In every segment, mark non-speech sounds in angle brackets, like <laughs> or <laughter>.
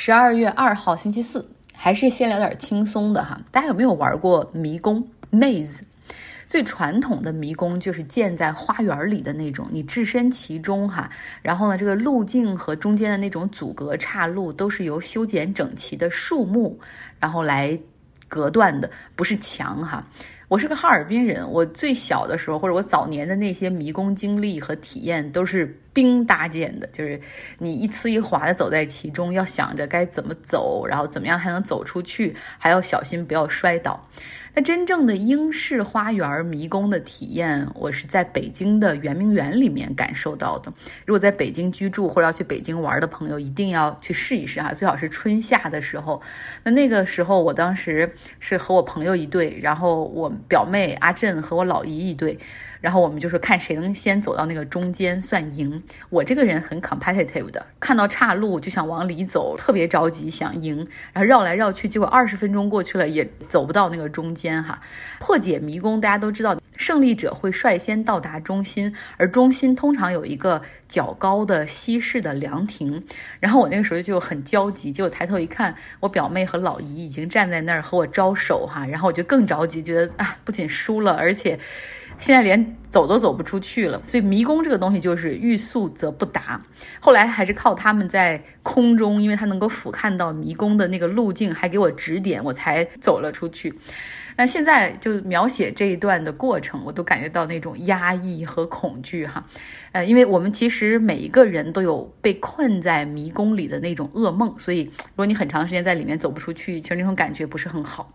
十二月二号星期四，还是先聊点轻松的哈。大家有没有玩过迷宫 maze？最传统的迷宫就是建在花园里的那种，你置身其中哈。然后呢，这个路径和中间的那种阻隔岔路都是由修剪整齐的树木然后来隔断的，不是墙哈。我是个哈尔滨人，我最小的时候或者我早年的那些迷宫经历和体验都是冰搭建的，就是你一呲一滑的走在其中，要想着该怎么走，然后怎么样才能走出去，还要小心不要摔倒。那真正的英式花园迷宫的体验，我是在北京的圆明园里面感受到的。如果在北京居住或者要去北京玩的朋友，一定要去试一试哈，最好是春夏的时候。那那个时候，我当时是和我朋友一队，然后我表妹阿振和我老姨一队。然后我们就是看谁能先走到那个中间算赢。我这个人很 competitive 的，看到岔路就想往里走，特别着急想赢，然后绕来绕去，结果二十分钟过去了也走不到那个中间哈。破解迷宫大家都知道，胜利者会率先到达中心，而中心通常有一个较高的西式的凉亭。然后我那个时候就很焦急，结果抬头一看，我表妹和老姨已经站在那儿和我招手哈，然后我就更着急，觉得啊不仅输了，而且。现在连走都走不出去了，所以迷宫这个东西就是欲速则不达。后来还是靠他们在空中，因为他能够俯瞰到迷宫的那个路径，还给我指点，我才走了出去。那现在就描写这一段的过程，我都感觉到那种压抑和恐惧哈。呃，因为我们其实每一个人都有被困在迷宫里的那种噩梦，所以如果你很长时间在里面走不出去，其实那种感觉不是很好。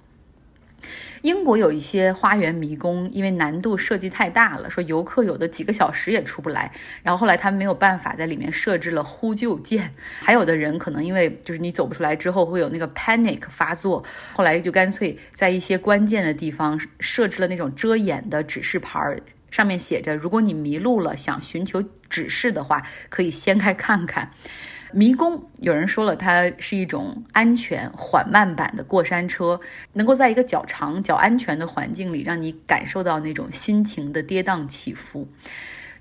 英国有一些花园迷宫，因为难度设计太大了，说游客有的几个小时也出不来。然后后来他们没有办法在里面设置了呼救键，还有的人可能因为就是你走不出来之后会有那个 panic 发作，后来就干脆在一些关键的地方设置了那种遮掩的指示牌，上面写着：如果你迷路了想寻求指示的话，可以掀开看看。迷宫，有人说了，它是一种安全缓慢版的过山车，能够在一个较长、较安全的环境里，让你感受到那种心情的跌宕起伏。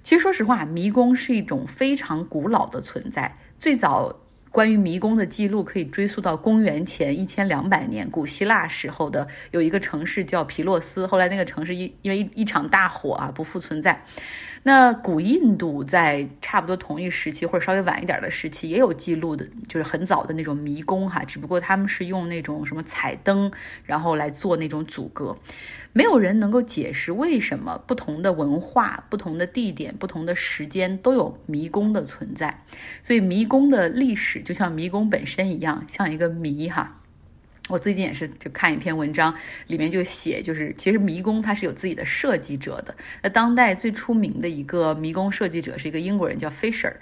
其实，说实话，迷宫是一种非常古老的存在。最早关于迷宫的记录可以追溯到公元前一千两百年，古希腊时候的有一个城市叫皮洛斯，后来那个城市因因为一一场大火啊不复存在。那古印度在差不多同一时期或者稍微晚一点的时期也有记录的，就是很早的那种迷宫哈，只不过他们是用那种什么彩灯，然后来做那种阻隔。没有人能够解释为什么不同的文化、不同的地点、不同的时间都有迷宫的存在。所以迷宫的历史就像迷宫本身一样，像一个谜哈。我最近也是就看一篇文章，里面就写，就是其实迷宫它是有自己的设计者的。那当代最出名的一个迷宫设计者是一个英国人，叫 Fisher。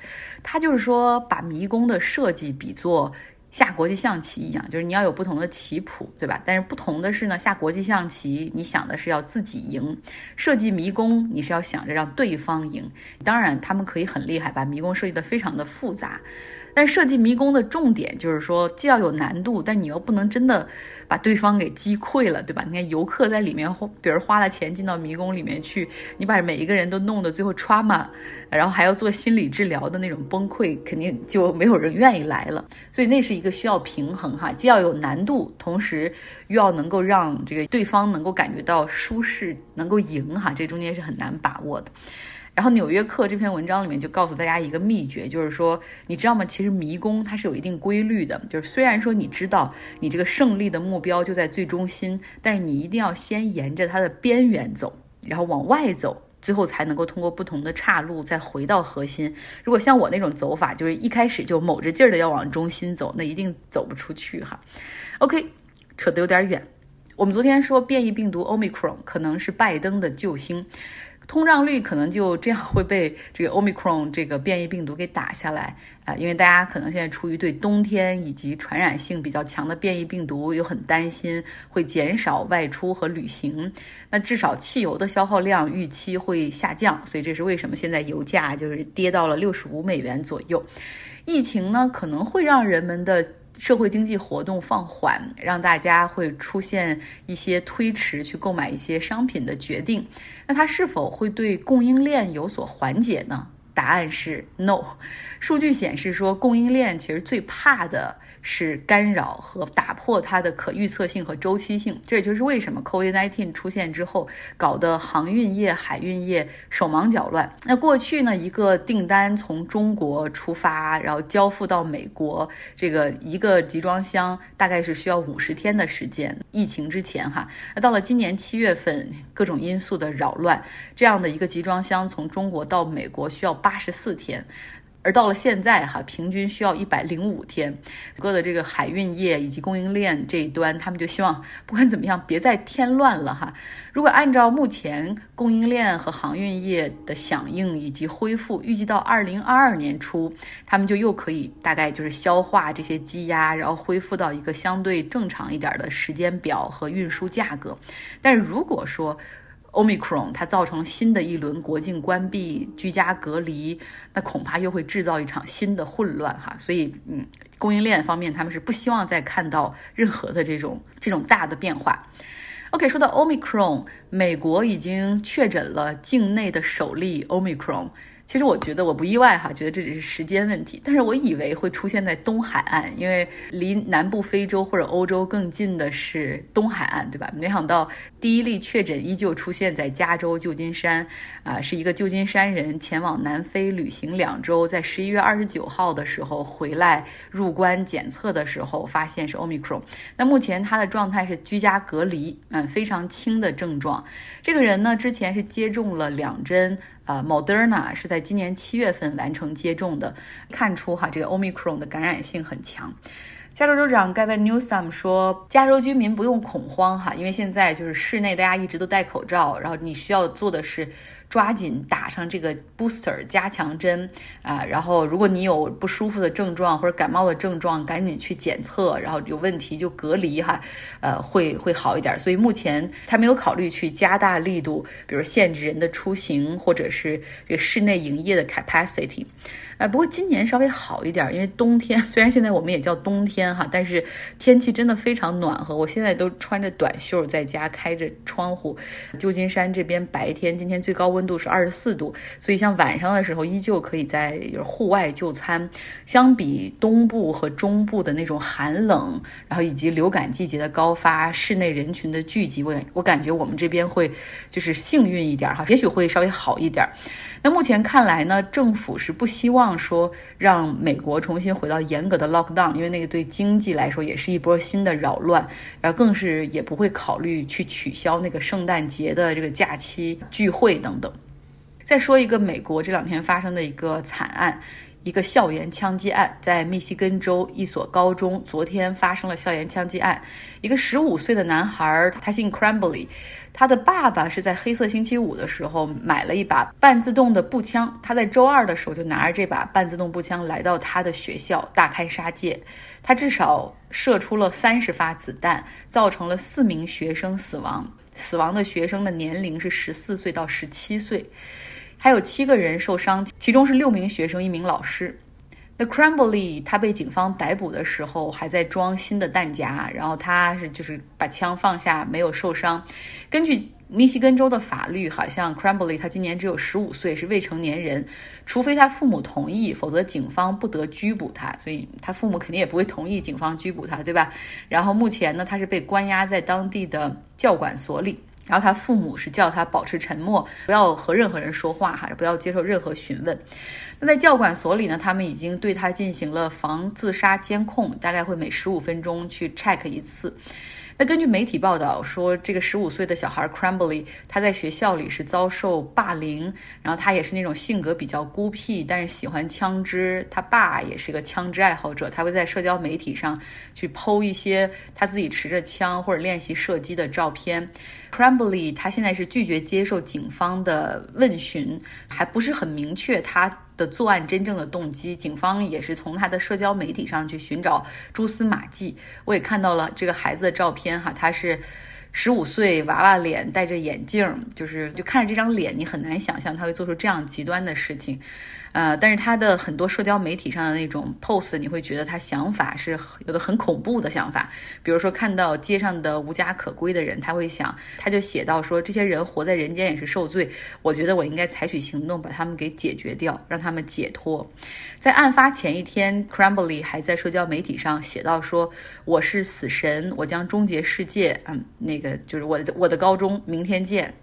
他就是说把迷宫的设计比作下国际象棋一样，就是你要有不同的棋谱，对吧？但是不同的是呢，下国际象棋你想的是要自己赢，设计迷宫你是要想着让对方赢。当然他们可以很厉害，把迷宫设计的非常的复杂。但设计迷宫的重点就是说，既要有难度，但你又不能真的把对方给击溃了，对吧？你看游客在里面，比如花了钱进到迷宫里面去，你把每一个人都弄得最后 trauma，然后还要做心理治疗的那种崩溃，肯定就没有人愿意来了。所以那是一个需要平衡哈，既要有难度，同时又要能够让这个对方能够感觉到舒适，能够赢哈，这中间是很难把握的。然后《纽约客》这篇文章里面就告诉大家一个秘诀，就是说，你知道吗？其实迷宫它是有一定规律的，就是虽然说你知道你这个胜利的目标就在最中心，但是你一定要先沿着它的边缘走，然后往外走，最后才能够通过不同的岔路再回到核心。如果像我那种走法，就是一开始就卯着劲儿的要往中心走，那一定走不出去哈。OK，扯得有点远。我们昨天说变异病毒 Omicron 可能是拜登的救星。通胀率可能就这样会被这个 Omicron 这个变异病毒给打下来啊，因为大家可能现在出于对冬天以及传染性比较强的变异病毒有很担心，会减少外出和旅行。那至少汽油的消耗量预期会下降，所以这是为什么现在油价就是跌到了六十五美元左右。疫情呢可能会让人们的。社会经济活动放缓，让大家会出现一些推迟去购买一些商品的决定。那它是否会对供应链有所缓解呢？答案是 no。数据显示说，供应链其实最怕的。是干扰和打破它的可预测性和周期性，这也就是为什么 COVID-19 出现之后，搞得航运业、海运业手忙脚乱。那过去呢，一个订单从中国出发，然后交付到美国，这个一个集装箱大概是需要五十天的时间。疫情之前哈，那到了今年七月份，各种因素的扰乱，这样的一个集装箱从中国到美国需要八十四天。而到了现在，哈，平均需要一百零五天。整个的这个海运业以及供应链这一端，他们就希望不管怎么样，别再添乱了哈。如果按照目前供应链和航运业的响应以及恢复，预计到二零二二年初，他们就又可以大概就是消化这些积压，然后恢复到一个相对正常一点的时间表和运输价格。但如果说，Omicron 它造成新的一轮国境关闭、居家隔离，那恐怕又会制造一场新的混乱哈。所以，嗯，供应链方面他们是不希望再看到任何的这种这种大的变化。OK，说到 Omicron，美国已经确诊了境内的首例 Omicron。其实我觉得我不意外哈，觉得这只是时间问题。但是我以为会出现在东海岸，因为离南部非洲或者欧洲更近的是东海岸，对吧？没想到第一例确诊依旧出现在加州旧金山，啊，是一个旧金山人前往南非旅行两周，在十一月二十九号的时候回来入关检测的时候发现是 Omicron。那目前他的状态是居家隔离，嗯，非常轻的症状。这个人呢，之前是接种了两针。啊，Moderna 是在今年七月份完成接种的，看出哈这个 Omicron 的感染性很强。加州州长 Gavin Newsom 说，加州居民不用恐慌哈，因为现在就是室内大家一直都戴口罩，然后你需要做的是。抓紧打上这个 booster 加强针啊，然后如果你有不舒服的症状或者感冒的症状，赶紧去检测，然后有问题就隔离哈，呃，会会好一点。所以目前他没有考虑去加大力度，比如限制人的出行或者是这个室内营业的 capacity。哎，不过今年稍微好一点，因为冬天 <laughs> 虽然现在我们也叫冬天哈，但是天气真的非常暖和。我现在都穿着短袖在家，开着窗户。旧金山这边白天今天最高温度是二十四度，所以像晚上的时候依旧可以在户外就餐。相比东部和中部的那种寒冷，然后以及流感季节的高发，室内人群的聚集，我我感觉我们这边会就是幸运一点哈，也许会稍微好一点。那目前看来呢，政府是不希望说让美国重新回到严格的 lockdown，因为那个对经济来说也是一波新的扰乱，然后更是也不会考虑去取消那个圣诞节的这个假期聚会等等。再说一个美国这两天发生的一个惨案，一个校园枪击案，在密西根州一所高中昨天发生了校园枪击案，一个十五岁的男孩，他姓 Crambly，。他的爸爸是在黑色星期五的时候买了一把半自动的步枪，他在周二的时候就拿着这把半自动步枪来到他的学校，大开杀戒。他至少射出了三十发子弹，造成了四名学生死亡，死亡的学生的年龄是十四岁到十七岁，还有七个人受伤，其中是六名学生，一名老师。那 Crambley 他被警方逮捕的时候还在装新的弹夹，然后他是就是把枪放下，没有受伤。根据密西根州的法律，好像 Crambley 他今年只有十五岁，是未成年人，除非他父母同意，否则警方不得拘捕他。所以他父母肯定也不会同意警方拘捕他，对吧？然后目前呢，他是被关押在当地的教管所里。然后他父母是叫他保持沉默，不要和任何人说话，哈，不要接受任何询问。那在教管所里呢，他们已经对他进行了防自杀监控，大概会每十五分钟去 check 一次。那根据媒体报道说，这个十五岁的小孩 Crambly，他在学校里是遭受霸凌，然后他也是那种性格比较孤僻，但是喜欢枪支。他爸也是一个枪支爱好者，他会在社交媒体上去剖一些他自己持着枪或者练习射击的照片。Crambly 他现在是拒绝接受警方的问询，还不是很明确他。的作案真正的动机，警方也是从他的社交媒体上去寻找蛛丝马迹。我也看到了这个孩子的照片，哈，他是十五岁娃娃脸，戴着眼镜，就是就看着这张脸，你很难想象他会做出这样极端的事情。呃，但是他的很多社交媒体上的那种 post，你会觉得他想法是有的很恐怖的想法。比如说看到街上的无家可归的人，他会想，他就写到说，这些人活在人间也是受罪，我觉得我应该采取行动把他们给解决掉，让他们解脱。在案发前一天 c r a m b l y 还在社交媒体上写到说，我是死神，我将终结世界。嗯，那个就是我的我的高中，明天见。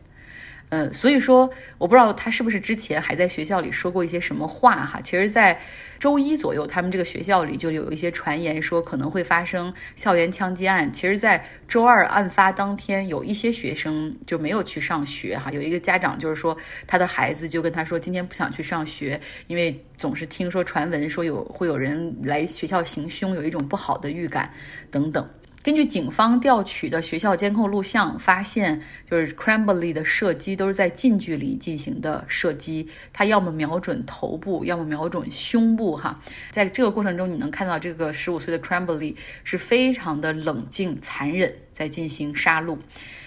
嗯，所以说我不知道他是不是之前还在学校里说过一些什么话哈。其实，在周一左右，他们这个学校里就有一些传言说可能会发生校园枪击案。其实，在周二案发当天，有一些学生就没有去上学哈。有一个家长就是说，他的孩子就跟他说，今天不想去上学，因为总是听说传闻说有会有人来学校行凶，有一种不好的预感等等。根据警方调取的学校监控录像发现，就是 c r a m b l y 的射击都是在近距离进行的射击，他要么瞄准头部，要么瞄准胸部。哈，在这个过程中，你能看到这个十五岁的 c r a m b l y 是非常的冷静、残忍，在进行杀戮。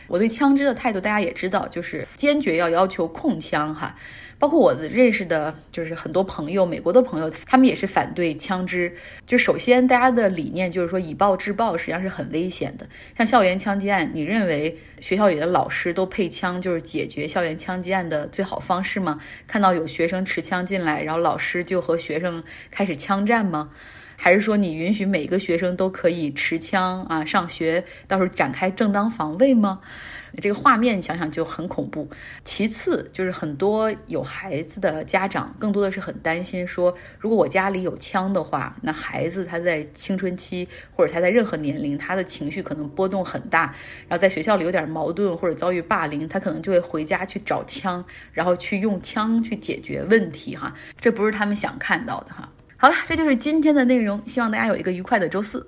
我对枪支的态度，大家也知道，就是坚决要要求控枪。哈。包括我的认识的，就是很多朋友，美国的朋友，他们也是反对枪支。就首先，大家的理念就是说，以暴制暴实际上是很危险的。像校园枪击案，你认为学校里的老师都配枪就是解决校园枪击案的最好方式吗？看到有学生持枪进来，然后老师就和学生开始枪战吗？还是说你允许每个学生都可以持枪啊上学，到时候展开正当防卫吗？这个画面想想就很恐怖。其次就是很多有孩子的家长，更多的是很担心说，如果我家里有枪的话，那孩子他在青春期或者他在任何年龄，他的情绪可能波动很大，然后在学校里有点矛盾或者遭遇霸凌，他可能就会回家去找枪，然后去用枪去解决问题哈，这不是他们想看到的哈。好了，这就是今天的内容，希望大家有一个愉快的周四。